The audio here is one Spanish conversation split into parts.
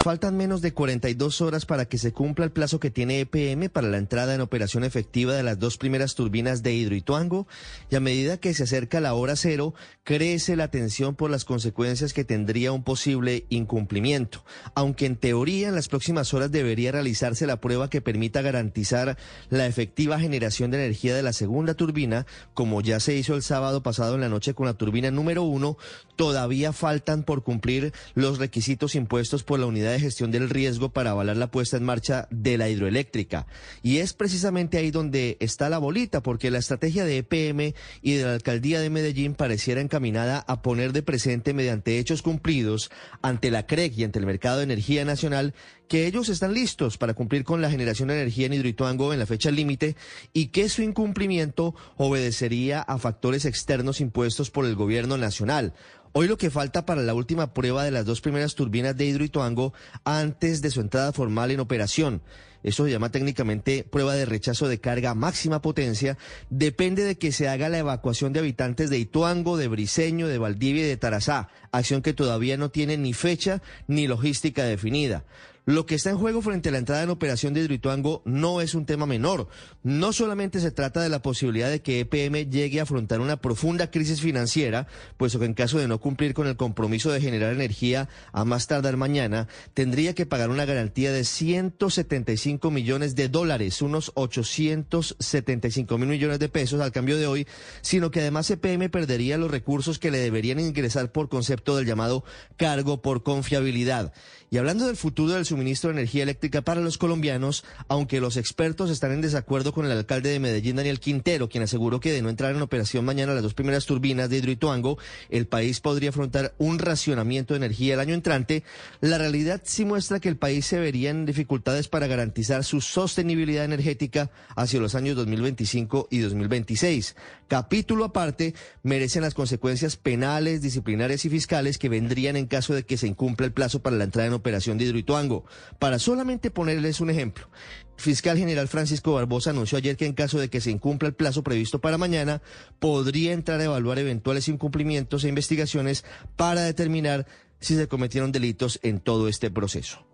Faltan menos de 42 horas para que se cumpla el plazo que tiene EPM para la entrada en operación efectiva de las dos primeras turbinas de Hidroituango y a medida que se acerca la hora cero, crece la tensión por las consecuencias que tendría un posible incumplimiento. Aunque en teoría en las próximas horas debería realizarse la prueba que permita garantizar la efectiva generación de energía de la segunda turbina, como ya se hizo el sábado pasado en la noche con la turbina número uno, todavía faltan por cumplir los requisitos impuestos por la unidad de gestión del riesgo para avalar la puesta en marcha de la hidroeléctrica. Y es precisamente ahí donde está la bolita, porque la estrategia de EPM y de la alcaldía de Medellín pareciera encaminada a poner de presente mediante hechos cumplidos ante la CREC y ante el mercado de energía nacional que ellos están listos para cumplir con la generación de energía en Hidroituango en la fecha límite y que su incumplimiento obedecería a factores externos impuestos por el gobierno nacional. Hoy lo que falta para la última prueba de las dos primeras turbinas de Hidroituango antes de su entrada formal en operación. Eso se llama técnicamente prueba de rechazo de carga máxima potencia. Depende de que se haga la evacuación de habitantes de Ituango, de Briseño, de Valdivia y de Tarazá, acción que todavía no tiene ni fecha ni logística definida. Lo que está en juego frente a la entrada en operación de Hidroituango no es un tema menor. No solamente se trata de la posibilidad de que EPM llegue a afrontar una profunda crisis financiera, puesto que en caso de no cumplir con el compromiso de generar energía a más tardar mañana, tendría que pagar una garantía de 175 millones de dólares, unos 875 mil millones de pesos al cambio de hoy, sino que además EPM perdería los recursos que le deberían ingresar por concepto del llamado cargo por confiabilidad. Y hablando del futuro del suministro de energía eléctrica para los colombianos, aunque los expertos están en desacuerdo con el alcalde de Medellín, Daniel Quintero, quien aseguró que de no entrar en operación mañana las dos primeras turbinas de Hidroituango, el país podría afrontar un racionamiento de energía el año entrante, la realidad sí muestra que el país se vería en dificultades para garantizar su sostenibilidad energética hacia los años 2025 y 2026. Capítulo aparte, merecen las consecuencias penales, disciplinarias y fiscales que vendrían en caso de que se incumpla el plazo para la entrada en operación de Hidroituango. Para solamente ponerles un ejemplo, fiscal general Francisco Barbosa anunció ayer que en caso de que se incumpla el plazo previsto para mañana, podría entrar a evaluar eventuales incumplimientos e investigaciones para determinar si se cometieron delitos en todo este proceso.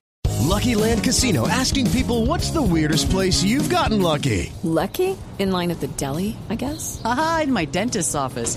Lucky Land Casino asking people what's the weirdest place you've gotten lucky? Lucky? In line at the deli, I guess? Aha, in my dentist's office.